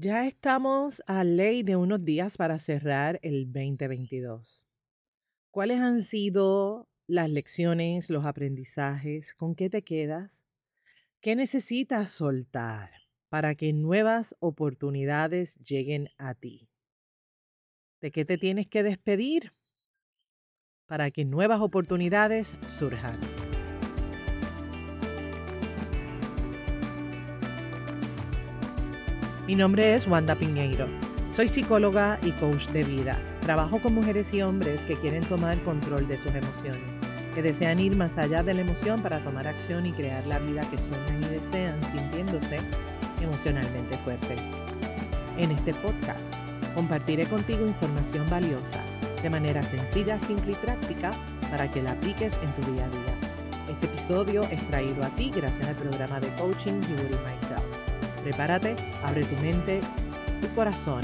Ya estamos a ley de unos días para cerrar el 2022. ¿Cuáles han sido las lecciones, los aprendizajes? ¿Con qué te quedas? ¿Qué necesitas soltar para que nuevas oportunidades lleguen a ti? ¿De qué te tienes que despedir para que nuevas oportunidades surjan? Mi nombre es Wanda Piñeiro. Soy psicóloga y coach de vida. Trabajo con mujeres y hombres que quieren tomar control de sus emociones, que desean ir más allá de la emoción para tomar acción y crear la vida que sueñan y desean sintiéndose emocionalmente fuertes. En este podcast compartiré contigo información valiosa de manera sencilla, simple y práctica para que la apliques en tu día a día. Este episodio es traído a ti gracias al programa de coaching Beauty Myself. Prepárate, abre tu mente, tu corazón,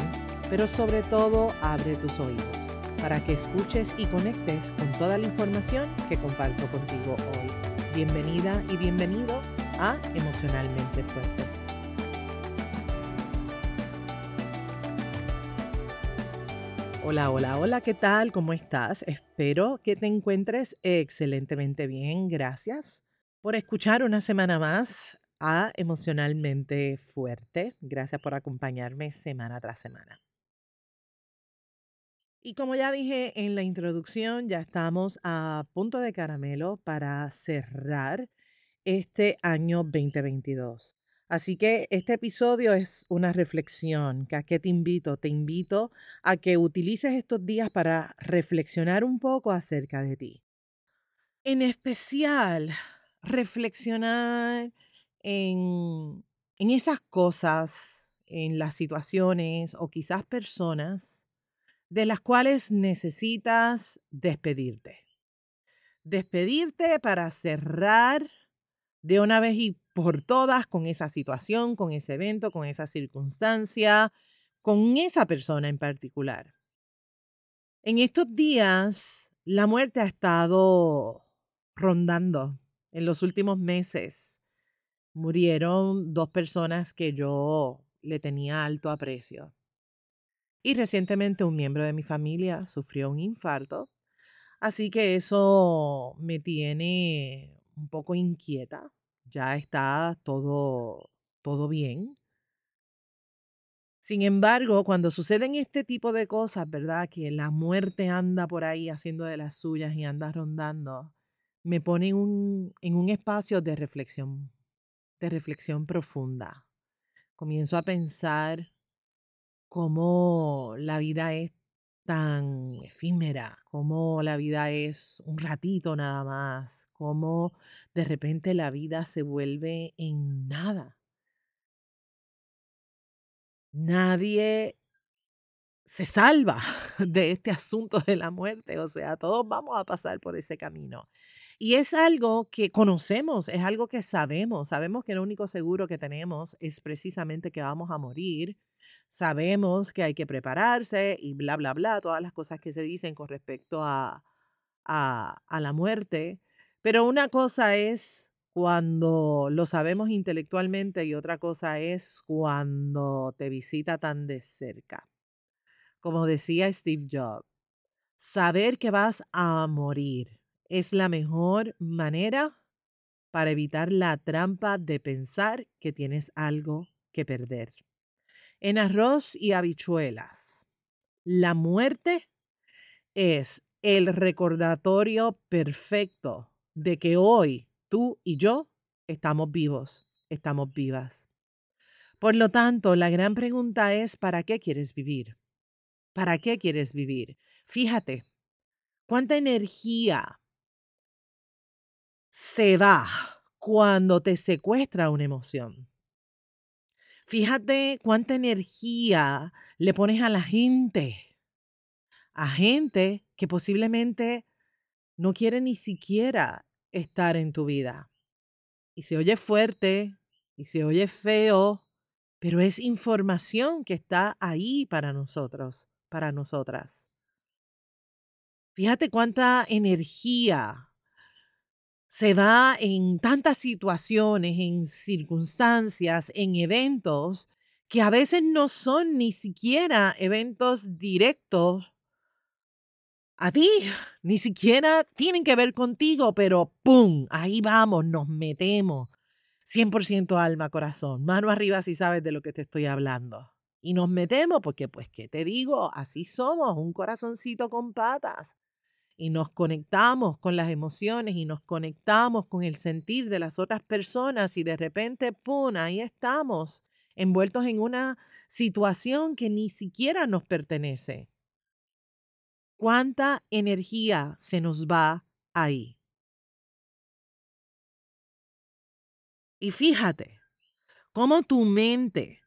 pero sobre todo abre tus oídos para que escuches y conectes con toda la información que comparto contigo hoy. Bienvenida y bienvenido a Emocionalmente Fuerte. Hola, hola, hola, ¿qué tal? ¿Cómo estás? Espero que te encuentres excelentemente bien. Gracias por escuchar una semana más Emocionalmente Fuerte. Gracias por acompañarme semana tras semana. Y como ya dije en la introducción, ya estamos a punto de caramelo para cerrar este año 2022. Así que este episodio es una reflexión. ¿A qué te invito? Te invito a que utilices estos días para reflexionar un poco acerca de ti. En especial, reflexionar en, esas cosas, en las situaciones o quizás personas de las cuales necesitas despedirte. Despedirte para cerrar de una vez y por todas con esa situación, con ese evento, con esa circunstancia, con esa persona en particular. En estos días, la muerte ha estado rondando en los últimos meses murieron dos personas que yo le tenía alto aprecio. Y recientemente un miembro de mi familia sufrió un infarto, así que eso me tiene un poco inquieta. Ya está todo todo bien. Sin embargo, cuando suceden este tipo de cosas, ¿verdad? Que la muerte anda por ahí haciendo de las suyas y anda rondando, me pone un, en un espacio de reflexión de reflexión profunda. Comienzo a pensar cómo la vida es tan efímera, cómo la vida es un ratito nada más, cómo de repente la vida se vuelve en nada. Nadie se salva de este asunto de la muerte, o sea, todos vamos a pasar por ese camino. Y es algo que conocemos, es algo que sabemos. Sabemos que lo único seguro que tenemos es precisamente que vamos a morir. Sabemos que hay que prepararse y bla, bla, bla, todas las cosas que se dicen con respecto a, a, a la muerte. Pero una cosa es cuando lo sabemos intelectualmente y otra cosa es cuando te visita tan de cerca. Como decía Steve Jobs, saber que vas a morir es la mejor manera para evitar la trampa de pensar que tienes algo que perder. En arroz y habichuelas, la muerte es el recordatorio perfecto de que hoy tú y yo estamos vivos, estamos vivas. Por lo tanto, la gran pregunta es, ¿para qué quieres vivir? ¿Para qué quieres vivir? Fíjate, cuánta energía se va cuando te secuestra una emoción. Fíjate cuánta energía le pones a la gente, a gente que posiblemente no quiere ni siquiera estar en tu vida. Y se oye fuerte y se oye feo, pero es información que está ahí para nosotros, para nosotras. Fíjate cuánta energía se da en tantas situaciones, en circunstancias, en eventos que a veces no son ni siquiera eventos directos a ti, ni siquiera tienen que ver contigo, pero ¡pum! Ahí vamos, nos metemos. 100% alma, corazón, mano arriba si sabes de lo que te estoy hablando. Y nos metemos porque, pues, ¿qué te digo? Así somos, un corazoncito con patas. Y nos conectamos con las emociones y nos conectamos con el sentir de las otras personas y de repente, ¡pum! Ahí estamos, envueltos en una situación que ni siquiera nos pertenece. ¿Cuánta energía se nos va ahí? Y fíjate, cómo tu mente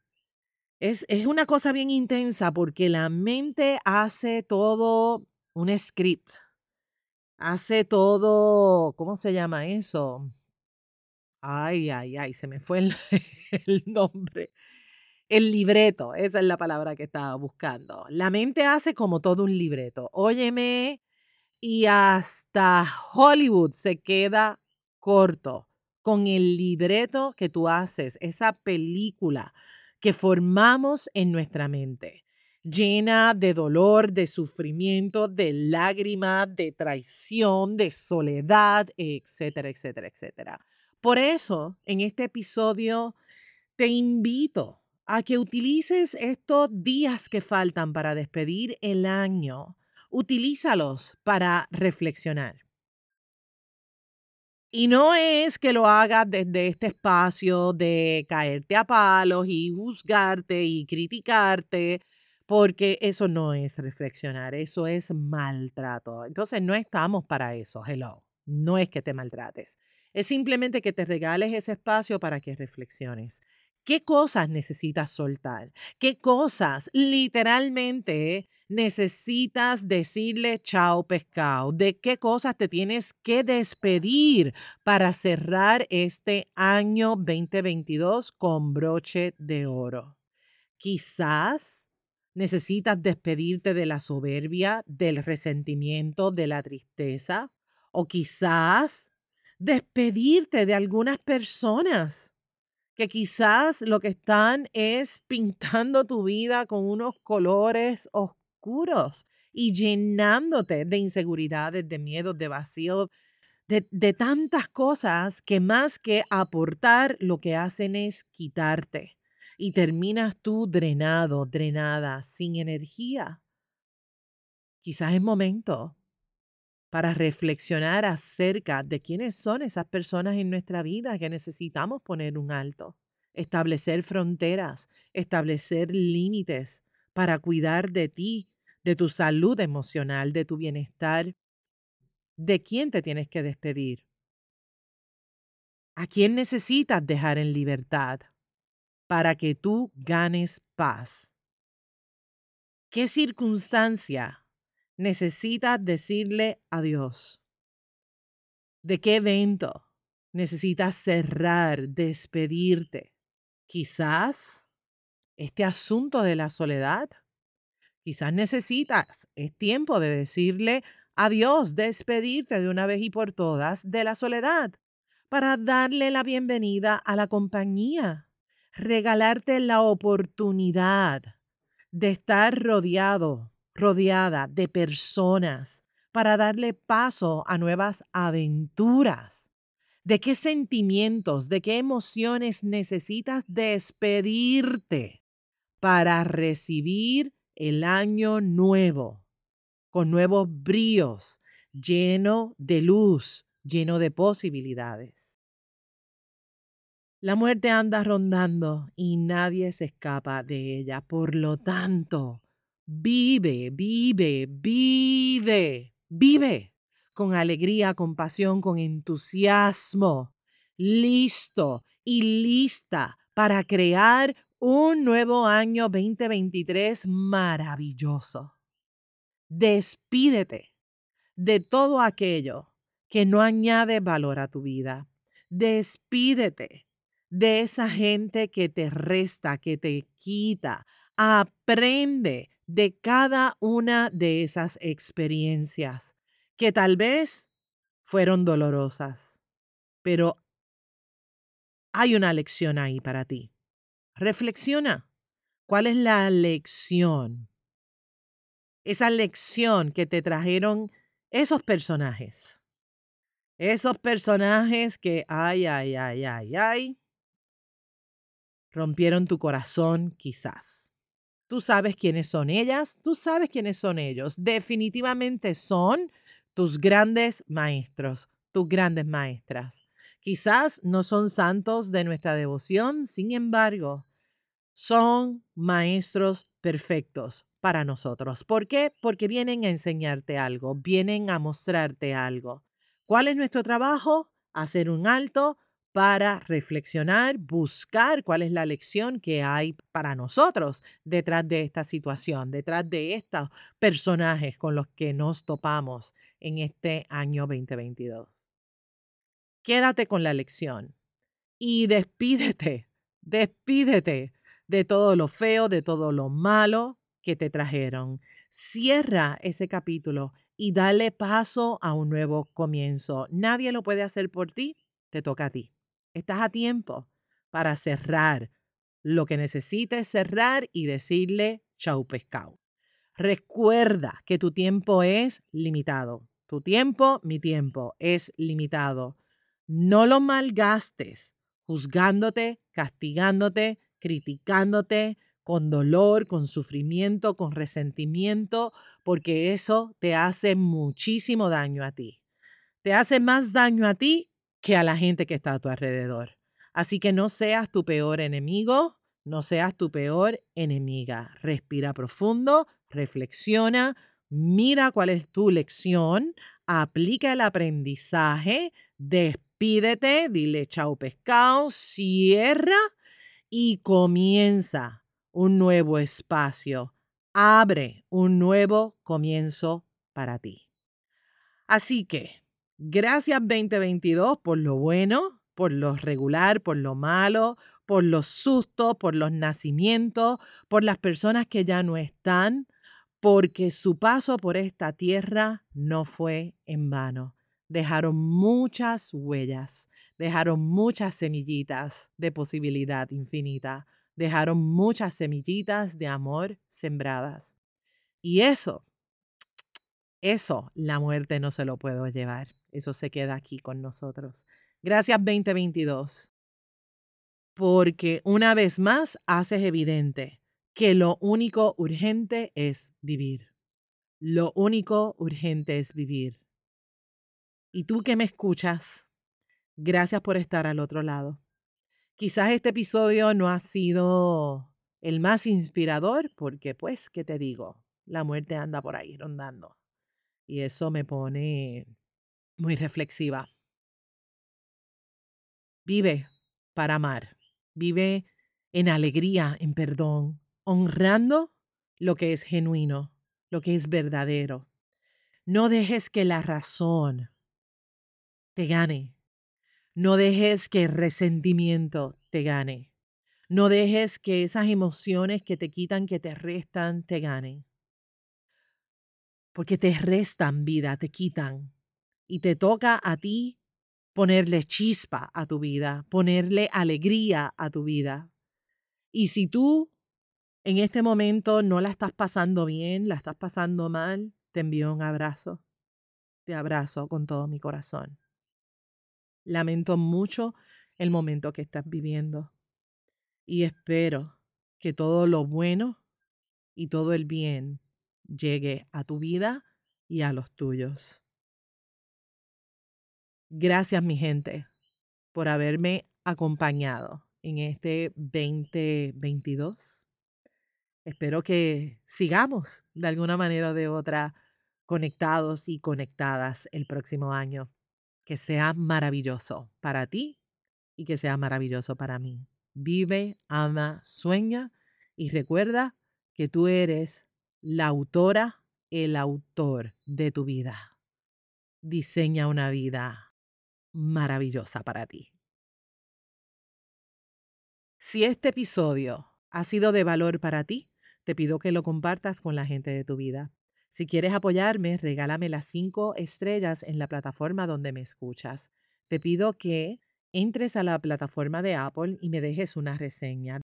es, es una cosa bien intensa porque la mente hace todo un script, hace todo, ¿cómo se llama eso? Ay, ay, ay, se me fue el, el, nombre. El libreto, esa es la palabra que estaba buscando. La mente hace como todo un libreto. Óyeme, y hasta Hollywood se queda corto con el libreto que tú haces, esa película que formamos en nuestra mente, llena de dolor, de sufrimiento, de lágrimas, de traición, de soledad, etcétera, etcétera, etcétera. Por eso, en este episodio, te invito a que utilices estos días que faltan para despedir el año, utilízalos para reflexionar. Y no es que lo hagas desde este espacio de caerte a palos y juzgarte y criticarte, porque eso no es reflexionar, eso es maltrato. Entonces no estamos para eso, hello. No es que te maltrates, es simplemente que te regales ese espacio para que reflexiones. ¿Qué cosas necesitas soltar? ¿Qué cosas literalmente necesitas decirle chao pescado? ¿De qué cosas te tienes que despedir para cerrar este año 2022 con broche de oro? Quizás necesitas despedirte de la soberbia, del resentimiento, de la tristeza, o quizás despedirte de algunas personas que quizás lo que están es pintando tu vida con unos colores oscuros y llenándote de inseguridades, de miedos, de vacío, de, tantas cosas que más que aportar, lo que hacen es quitarte. Y terminas tú drenado, drenada, sin energía. Quizás es momento para reflexionar acerca de quiénes son esas personas en nuestra vida que necesitamos poner un alto, establecer fronteras, establecer límites para cuidar de ti, de tu salud emocional, de tu bienestar. ¿De quién te tienes que despedir? ¿A quién necesitas dejar en libertad para que tú ganes paz? ¿Qué circunstancia necesitas decirle adiós? ¿De qué evento necesitas cerrar, despedirte? Quizás este asunto de la soledad. Quizás necesitas, es tiempo de decirle adiós, despedirte de una vez y por todas de la soledad, para darle la bienvenida a la compañía, regalarte la oportunidad de estar rodeado rodeada de personas para darle paso a nuevas aventuras. ¿De qué sentimientos, de qué emociones necesitas despedirte para recibir el año nuevo con nuevos bríos, lleno de luz, lleno de posibilidades? La muerte anda rondando y nadie se escapa de ella. Por lo tanto, Vive, vive, vive, vive con alegría, con pasión, con entusiasmo, listo y lista para crear un nuevo año 2023 maravilloso. Despídete de todo aquello que no añade valor a tu vida. Despídete de esa gente que te resta, que te quita. Aprende de cada una de esas experiencias que tal vez fueron dolorosas, pero hay una lección ahí para ti. Reflexiona ¿Cuál es la lección? Esa lección que te trajeron esos personajes. Esos personajes que, ay, ay, ay, ay, ay, rompieron tu corazón quizás. Tú sabes quiénes son ellas, tú sabes quiénes son ellos. Definitivamente son tus grandes maestros, tus grandes maestras. Quizás no son santos de nuestra devoción, sin embargo, son maestros perfectos para nosotros. ¿Por qué? Porque vienen a enseñarte algo, vienen a mostrarte algo. ¿Cuál es nuestro trabajo? Hacer un alto, para reflexionar, buscar cuál es la lección que hay para nosotros detrás de esta situación, detrás de estos personajes con los que nos topamos en este año 2022. Quédate con la lección y despídete, despídete de todo lo feo, de todo lo malo que te trajeron. Cierra ese capítulo y dale paso a un nuevo comienzo. Nadie lo puede hacer por ti, te toca a ti. Estás a tiempo para cerrar lo que necesites cerrar y decirle chau pescado. Recuerda que tu tiempo es limitado. Tu tiempo, mi tiempo, es limitado. No lo malgastes juzgándote, castigándote, criticándote, con dolor, con sufrimiento, con resentimiento, porque eso te hace muchísimo daño a ti. Te hace más daño a ti que a la gente que está a tu alrededor. Así que no seas tu peor enemigo, no seas tu peor enemiga. Respira profundo, reflexiona, mira cuál es tu lección, aplica el aprendizaje, despídete, dile chao pescado, cierra y comienza un nuevo espacio. Abre un nuevo comienzo para ti. Así que Gracias 2022 por lo bueno, por lo regular, por lo malo, por los sustos, por los nacimientos, por las personas que ya no están, porque su paso por esta tierra no fue en vano. Dejaron muchas huellas, dejaron muchas semillitas de posibilidad infinita, dejaron muchas semillitas de amor sembradas. Y eso, eso la muerte no se lo puedo llevar. Eso se queda aquí con nosotros. Gracias 2022. Porque una vez más haces evidente que lo único urgente es vivir. Lo único urgente es vivir. Y tú que me escuchas, gracias por estar al otro lado. Quizás este episodio no ha sido el más inspirador porque, pues, ¿qué te digo? La muerte anda por ahí rondando. Y eso me pone muy reflexiva. Vive para amar. Vive en alegría, en perdón, honrando lo que es genuino, lo que es verdadero. No dejes que la razón te gane. No dejes que el resentimiento te gane. No dejes que esas emociones que te quitan, que te restan, te ganen. Porque te restan vida, te quitan y te toca a ti ponerle chispa a tu vida, ponerle alegría a tu vida. Y si tú en este momento no la estás pasando bien, la estás pasando mal, te envío un abrazo. Te abrazo con todo mi corazón. Lamento mucho el momento que estás viviendo y espero que todo lo bueno y todo el bien llegue a tu vida y a los tuyos. Gracias, mi gente, por haberme acompañado en este 2022. Espero que sigamos de alguna manera o de otra conectados y conectadas el próximo año. Que sea maravilloso para ti y que sea maravilloso para mí. Vive, ama, sueña y recuerda que tú eres la autora, el autor de tu vida. Diseña una vida maravillosa para ti. Si este episodio ha sido de valor para ti, te pido que lo compartas con la gente de tu vida. Si quieres apoyarme, regálame las cinco estrellas en la plataforma donde me escuchas. Te pido que entres a la plataforma de Apple y me dejes una reseña.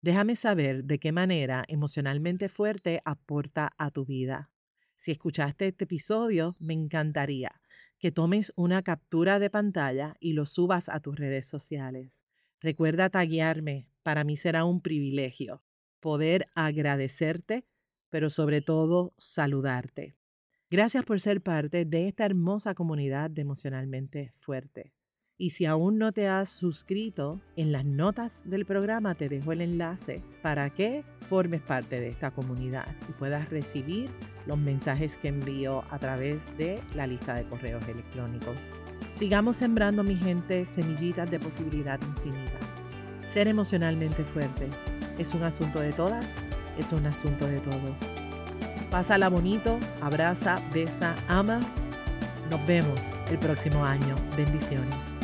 Déjame saber de qué manera emocionalmente fuerte aporta a tu vida. Si escuchaste este episodio, me encantaría que tomes una captura de pantalla y lo subas a tus redes sociales. Recuerda taguearme, para mí será un privilegio poder agradecerte, pero sobre todo saludarte. Gracias por ser parte de esta hermosa comunidad de emocionalmente fuerte. Y si aún no te has suscrito, en las notas del programa te dejo el enlace para que formes parte de esta comunidad y puedas recibir los mensajes que envío a través de la lista de correos electrónicos. Sigamos sembrando, mi gente, semillitas de posibilidad infinita. Ser emocionalmente fuerte es un asunto de todas, es un asunto de todos. Pásala bonito, abraza, besa, ama. Nos vemos el próximo año. Bendiciones.